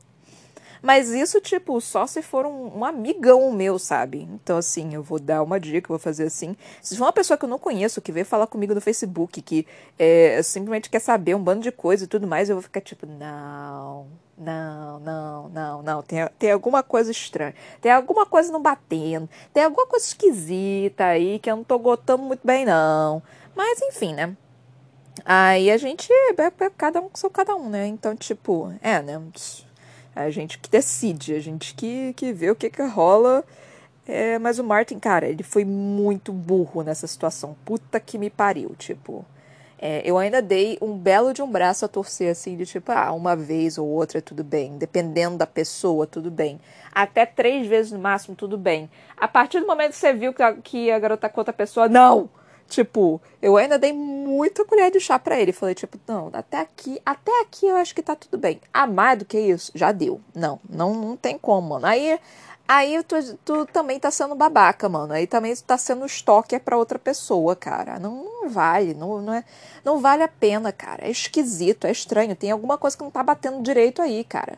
Mas isso, tipo, só se for um, um, amigão meu, sabe? Então, assim, eu vou dar uma dica, vou fazer assim. Se for uma pessoa que eu não conheço, que veio falar comigo no Facebook, que é, simplesmente quer saber um bando de coisa e tudo mais, eu vou ficar tipo, não, não, não, não, não. Tem, tem alguma coisa estranha. Tem alguma coisa não batendo. Tem alguma coisa esquisita aí que eu não tô gostando muito bem, não. Mas, enfim, né? Aí a gente. É, é, cada um sou cada um, né? Então, tipo, é, né? É a gente que decide, a gente que, que vê o que que rola. É, mas o Martin, cara, ele foi muito burro nessa situação. Puta que me pariu, tipo. É, eu ainda dei um belo de um braço a torcer, assim, de tipo, ah, uma vez ou outra, tudo bem. Dependendo da pessoa, tudo bem. Até três vezes no máximo, tudo bem. A partir do momento que você viu que a, que a garota com outra pessoa, não! Tipo, eu ainda dei muita colher de chá para ele. Falei, tipo, não, até aqui, até aqui eu acho que tá tudo bem. A mais do que isso, já deu. Não, não, não tem como, mano. Aí, aí tu, tu também tá sendo babaca, mano. Aí também tu tá sendo stalker pra outra pessoa, cara. Não, não vale, não, não, é, não vale a pena, cara. É esquisito, é estranho. Tem alguma coisa que não tá batendo direito aí, cara.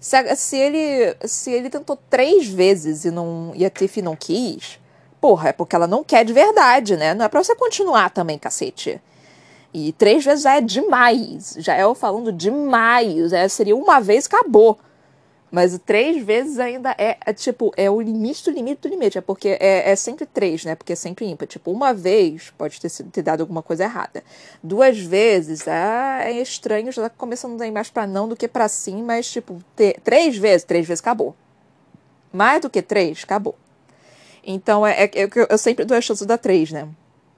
Se, se ele, se ele tentou três vezes e, não, e a Tiff não quis Porra, é porque ela não quer de verdade, né? Não é pra você continuar também, cacete. E três vezes já é demais. Já é eu falando demais. É, seria uma vez, acabou. Mas três vezes ainda é, é, tipo, é o limite do limite do limite. É porque é, é sempre três, né? Porque é sempre ímpar. Tipo, uma vez pode ter, sido, ter dado alguma coisa errada. Duas vezes é, é estranho, já tá começando a dar mais pra não do que pra sim, mas, tipo, ter, três vezes, três vezes acabou. Mais do que três, acabou. Então, é, é, é eu sempre dou a chance da três, né?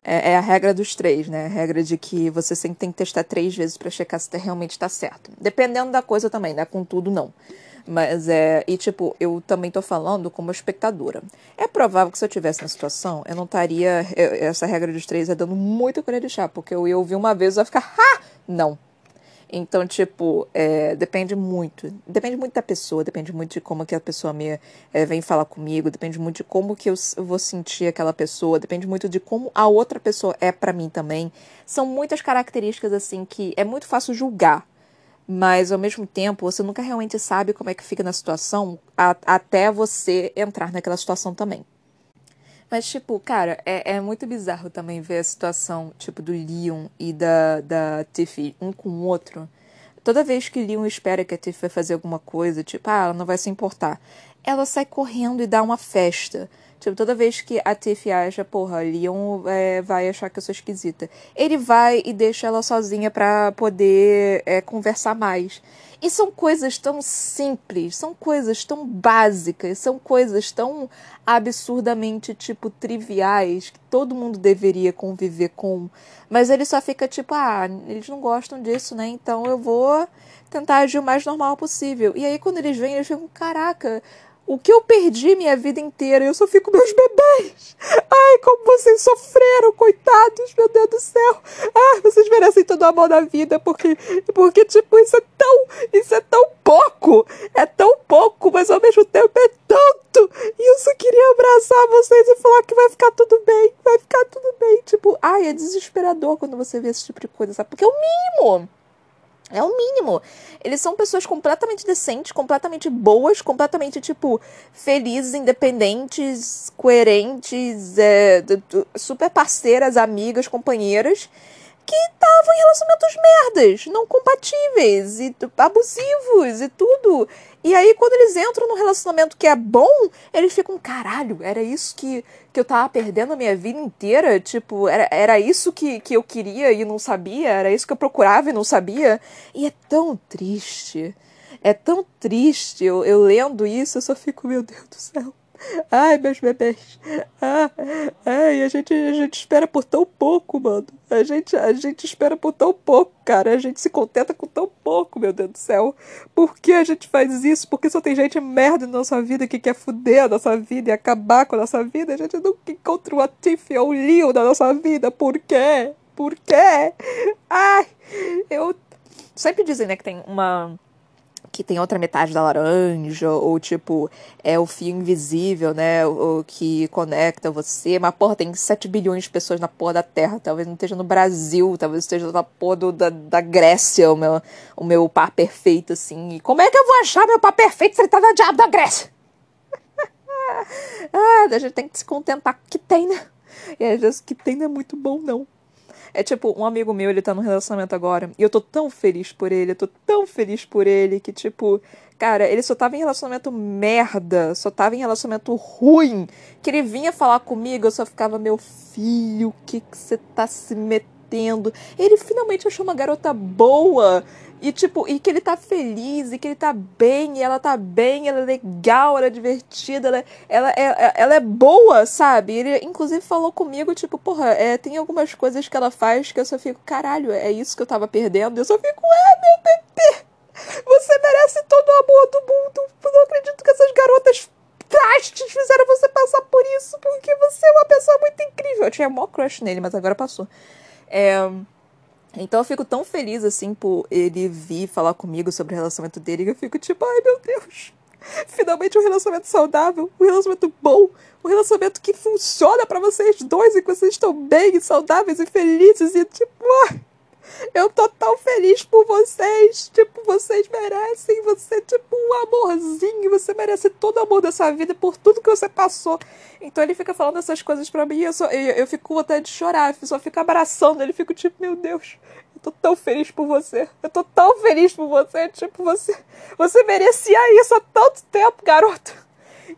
É, é, a regra dos três, né? A regra de que você sempre tem que testar três vezes para checar se realmente está certo. Dependendo da coisa também, né? Com tudo, não. Mas é. E, tipo, eu também tô falando como espectadora. É provável que se eu tivesse na situação, eu não estaria. essa regra dos três é dando muito colher de chá, porque eu ia ouvir uma vez e ia ficar. Ha! Não. Então, tipo, é, depende muito. Depende muito da pessoa, depende muito de como que a pessoa me é, vem falar comigo, depende muito de como que eu vou sentir aquela pessoa, depende muito de como a outra pessoa é para mim também. São muitas características, assim, que é muito fácil julgar. Mas, ao mesmo tempo, você nunca realmente sabe como é que fica na situação a, até você entrar naquela situação também. Mas, tipo, cara, é, é muito bizarro também ver a situação, tipo, do Leon e da, da Tiffy um com o outro. Toda vez que Leon espera que a Tiffy vai fazer alguma coisa, tipo, ah, ela não vai se importar, ela sai correndo e dá uma festa. Tipo, toda vez que a Tiff acha, porra, Leon é, vai achar que eu sou esquisita. Ele vai e deixa ela sozinha pra poder é, conversar mais. E são coisas tão simples, são coisas tão básicas, são coisas tão absurdamente, tipo, triviais que todo mundo deveria conviver com. Mas ele só fica tipo, ah, eles não gostam disso, né? Então eu vou tentar agir o mais normal possível. E aí quando eles vêm, eles ficam, caraca, o que eu perdi minha vida inteira, eu só fico meus bebês. Ai, como vocês sofreram, coitados, meu Deus do céu. Ah, vocês merecem todo o amor da vida, porque, porque tipo, isso é tão, isso é tão pouco. É tão pouco, mas ao mesmo tempo é tanto. E eu só queria abraçar vocês e falar que vai ficar tudo bem, vai ficar tudo bem. Tipo, ai, é desesperador quando você vê esse tipo de coisa, sabe? Porque é o mínimo. É o mínimo. Eles são pessoas completamente decentes, completamente boas, completamente, tipo, felizes, independentes, coerentes, é, super parceiras, amigas, companheiras, que estavam em relacionamentos merdas, não compatíveis, e abusivos e tudo. E aí, quando eles entram num relacionamento que é bom, eles ficam, caralho, era isso que, que eu tava perdendo a minha vida inteira? Tipo, era, era isso que, que eu queria e não sabia? Era isso que eu procurava e não sabia? E é tão triste. É tão triste. Eu, eu lendo isso, eu só fico, meu Deus do céu. Ai, meus bebês. Ah, ai, a gente, a gente espera por tão pouco, mano. A gente, a gente espera por tão pouco, cara. A gente se contenta com tão pouco, meu Deus do céu. Por que a gente faz isso? Porque só tem gente merda na nossa vida que quer fuder a nossa vida e acabar com a nossa vida. A gente nunca encontra o Tiff ou o Leo na nossa vida. Por quê? Por quê? Ai, eu. Sempre dizem, né, que tem uma que tem outra metade da laranja, ou tipo, é o fio invisível, né? O, que conecta você. Mas, porra, tem 7 bilhões de pessoas na porra da Terra. Talvez não esteja no Brasil, talvez esteja na porra do, da, da Grécia, o meu, o meu par perfeito, assim. E como é que eu vou achar meu par perfeito se ele tá na diabo da Grécia? <laughs> ah, a gente tem que se contentar com o que tem, né? E às vezes o que tem não é muito bom, não. É tipo, um amigo meu, ele tá num relacionamento agora, e eu tô tão feliz por ele, eu tô tão feliz por ele, que tipo, cara, ele só tava em relacionamento merda, só tava em relacionamento ruim, que ele vinha falar comigo, eu só ficava, meu filho, o que que você tá se metendo? Ele finalmente achou uma garota boa, e, tipo, e que ele tá feliz, e que ele tá bem, e ela tá bem, ela é legal, ela é divertida, ela, é, ela, é, ela é boa, sabe? Ele, inclusive, falou comigo, tipo, porra, é, tem algumas coisas que ela faz que eu só fico, caralho, é isso que eu tava perdendo. Eu só fico, é, meu bebê, você merece todo o amor do mundo. Eu não acredito que essas garotas trastes fizeram você passar por isso, porque você é uma pessoa muito incrível. Eu tinha maior crush nele, mas agora passou. É. Então eu fico tão feliz assim por ele vir falar comigo sobre o relacionamento dele que eu fico tipo, ai meu Deus, finalmente um relacionamento saudável, um relacionamento bom, um relacionamento que funciona para vocês dois e que vocês estão bem, saudáveis e felizes e tipo, ai, eu tô tão feliz por vocês. Tipo, vocês merecem. Você, tipo, um amorzinho. Você merece todo o amor dessa vida por tudo que você passou. Então ele fica falando essas coisas pra mim e eu, só, eu, eu fico vontade de chorar. Eu só fico abraçando ele. Fico tipo, meu Deus. Eu tô tão feliz por você. Eu tô tão feliz por você. Tipo, você. Você merecia isso há tanto tempo, garoto.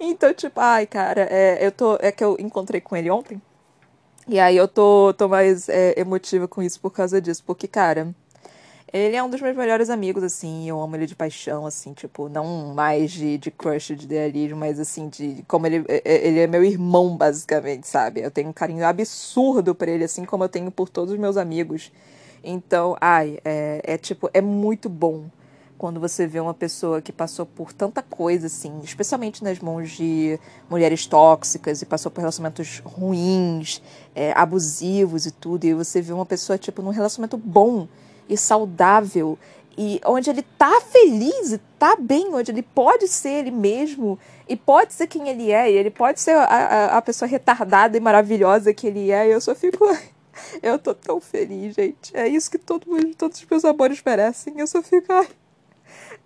Então, tipo, ai, cara, é, eu tô. É que eu encontrei com ele ontem. E aí eu tô, tô mais é, emotiva com isso por causa disso. Porque, cara, ele é um dos meus melhores amigos, assim. Eu amo ele de paixão, assim, tipo, não mais de, de crush, de idealismo, mas assim, de como ele, é, é, ele é meu irmão, basicamente, sabe? Eu tenho um carinho absurdo por ele, assim como eu tenho por todos os meus amigos. Então, ai, é, é tipo, é muito bom quando você vê uma pessoa que passou por tanta coisa, assim, especialmente nas mãos de mulheres tóxicas e passou por relacionamentos ruins, é, abusivos e tudo, e você vê uma pessoa, tipo, num relacionamento bom e saudável e onde ele tá feliz e tá bem, onde ele pode ser ele mesmo e pode ser quem ele é, e ele pode ser a, a, a pessoa retardada e maravilhosa que ele é, e eu só fico. <laughs> Eu tô tão feliz, gente. É isso que todo, todos os meus amores merecem. Eu só fico. Ai,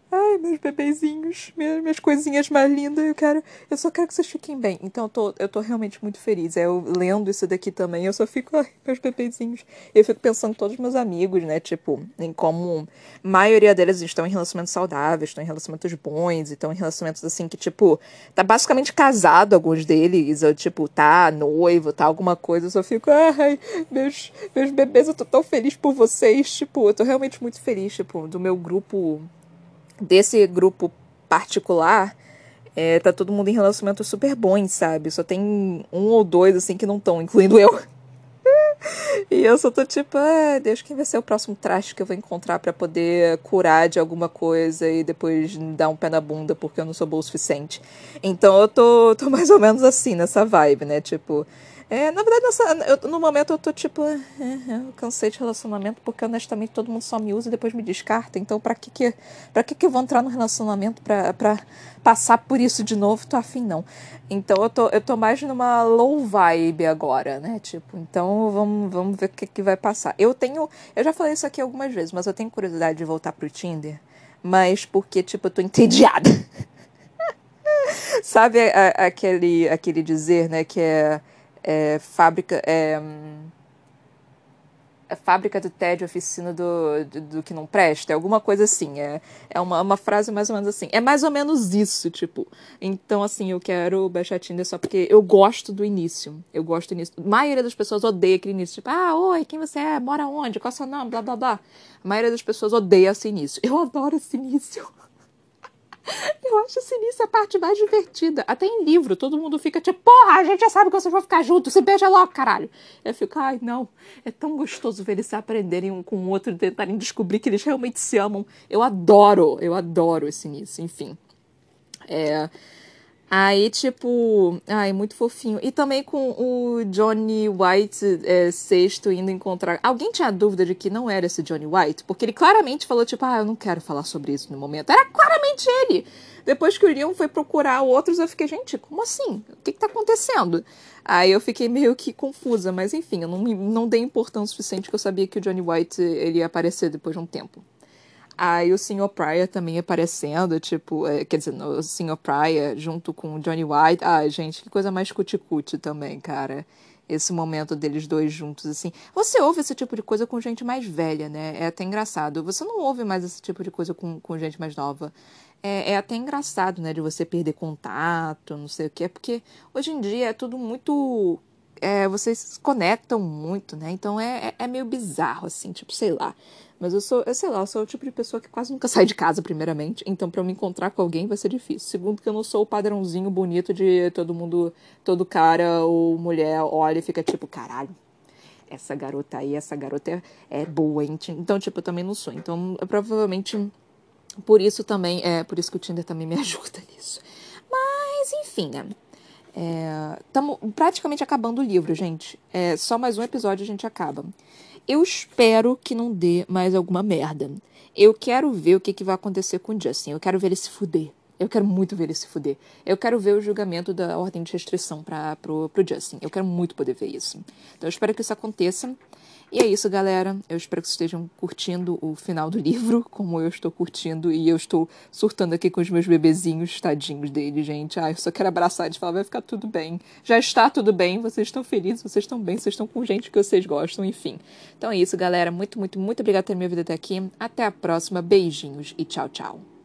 Ai, meus bebezinhos, minhas, minhas coisinhas mais lindas, eu quero. Eu só quero que vocês fiquem bem. Então eu tô, eu tô realmente muito feliz. É, eu lendo isso daqui também, eu só fico, ai, meus bebezinhos. Eu fico pensando em todos os meus amigos, né? Tipo, em como a maioria deles estão em relacionamentos saudáveis, estão em relacionamentos bons, estão em relacionamentos assim que, tipo, tá basicamente casado alguns deles, ou tipo, tá noivo, tá alguma coisa. Eu só fico, ai, meus, meus bebês, eu tô tão feliz por vocês. Tipo, eu tô realmente muito feliz, tipo, do meu grupo desse grupo particular, é, tá todo mundo em relacionamentos super bons, sabe? Só tem um ou dois, assim, que não estão, incluindo eu. <laughs> e eu só tô tipo, ah, Deus, quem vai ser o próximo traste que eu vou encontrar para poder curar de alguma coisa e depois dar um pé na bunda porque eu não sou boa o suficiente. Então eu tô, tô <laughs> mais ou menos assim, nessa vibe, né? Tipo, é, na verdade, nessa, eu, no momento eu tô tipo, é, é, eu cansei de relacionamento porque honestamente todo mundo só me usa e depois me descarta. Então, pra que que, pra que, que eu vou entrar no relacionamento pra, pra passar por isso de novo? Tô afim, não. Então, eu tô, eu tô mais numa low vibe agora, né? Tipo, então vamos, vamos ver o que, que vai passar. Eu tenho, eu já falei isso aqui algumas vezes, mas eu tenho curiosidade de voltar pro Tinder, mas porque, tipo, eu tô entediada. <laughs> Sabe a, a, aquele, aquele dizer, né, que é é, fábrica. É, é fábrica do tédio, oficina do, do, do, que não presta, é alguma coisa assim. É, é uma, uma frase mais ou menos assim. É mais ou menos isso, tipo. Então, assim, eu quero baixar Tinder só porque eu gosto do início. Eu gosto do início. A maioria das pessoas odeia aquele início. Tipo, ah, oi, quem você é? Mora onde? Qual é seu nome? Blá, blá, blá. A maioria das pessoas odeia esse início. Eu adoro esse início. <laughs> Eu acho início a parte mais divertida. Até em livro, todo mundo fica tipo, porra, a gente já sabe que vocês vão ficar juntos, se beija logo, caralho. Eu fico, ai, não. É tão gostoso ver eles se aprenderem um com o outro e tentarem descobrir que eles realmente se amam. Eu adoro, eu adoro esse início, enfim. É. Aí, tipo, ai, muito fofinho. E também com o Johnny White é, sexto indo encontrar. Alguém tinha dúvida de que não era esse Johnny White? Porque ele claramente falou, tipo, ah, eu não quero falar sobre isso no momento. Era claramente ele! Depois que o Leon foi procurar outros, eu fiquei, gente, como assim? O que, que tá acontecendo? Aí eu fiquei meio que confusa, mas enfim, eu não, não dei importância suficiente que eu sabia que o Johnny White ele ia aparecer depois de um tempo. Aí o Sr. Pryor também aparecendo, tipo, é, quer dizer, o Sr. Pryor junto com o Johnny White. Ai, gente, que coisa mais cuticute também, cara. Esse momento deles dois juntos, assim. Você ouve esse tipo de coisa com gente mais velha, né? É até engraçado. Você não ouve mais esse tipo de coisa com, com gente mais nova. É, é até engraçado, né? De você perder contato, não sei o quê. Porque hoje em dia é tudo muito é, vocês se conectam muito, né? Então é, é, é, meio bizarro, assim, tipo, sei lá. Mas eu sou, eu sei lá, eu sou o tipo de pessoa que quase nunca <laughs> sai de casa, primeiramente. Então, para eu me encontrar com alguém vai ser difícil. Segundo, que eu não sou o padrãozinho bonito de todo mundo, todo cara ou mulher olha e fica tipo, caralho, essa garota aí, essa garota é, é boa, hein? Então, tipo, eu também não sou. Então, eu provavelmente. Por isso também. É por isso que o Tinder também me <laughs> ajuda nisso. Mas, enfim, né? Estamos é, praticamente acabando o livro, gente. É, só mais um episódio a gente acaba. Eu espero que não dê mais alguma merda. Eu quero ver o que, que vai acontecer com o Justin. Eu quero ver ele se fuder. Eu quero muito ver ele se fuder. Eu quero ver o julgamento da ordem de restrição para pro, pro Justin. Eu quero muito poder ver isso. Então eu espero que isso aconteça. E é isso, galera. Eu espero que vocês estejam curtindo o final do livro, como eu estou curtindo. E eu estou surtando aqui com os meus bebezinhos, tadinhos dele, gente. Ai, eu só quero abraçar e falar, vai ficar tudo bem. Já está tudo bem, vocês estão felizes, vocês estão bem, vocês estão com gente que vocês gostam, enfim. Então é isso, galera. Muito, muito, muito obrigada por ter me ouvido até aqui. Até a próxima. Beijinhos e tchau, tchau.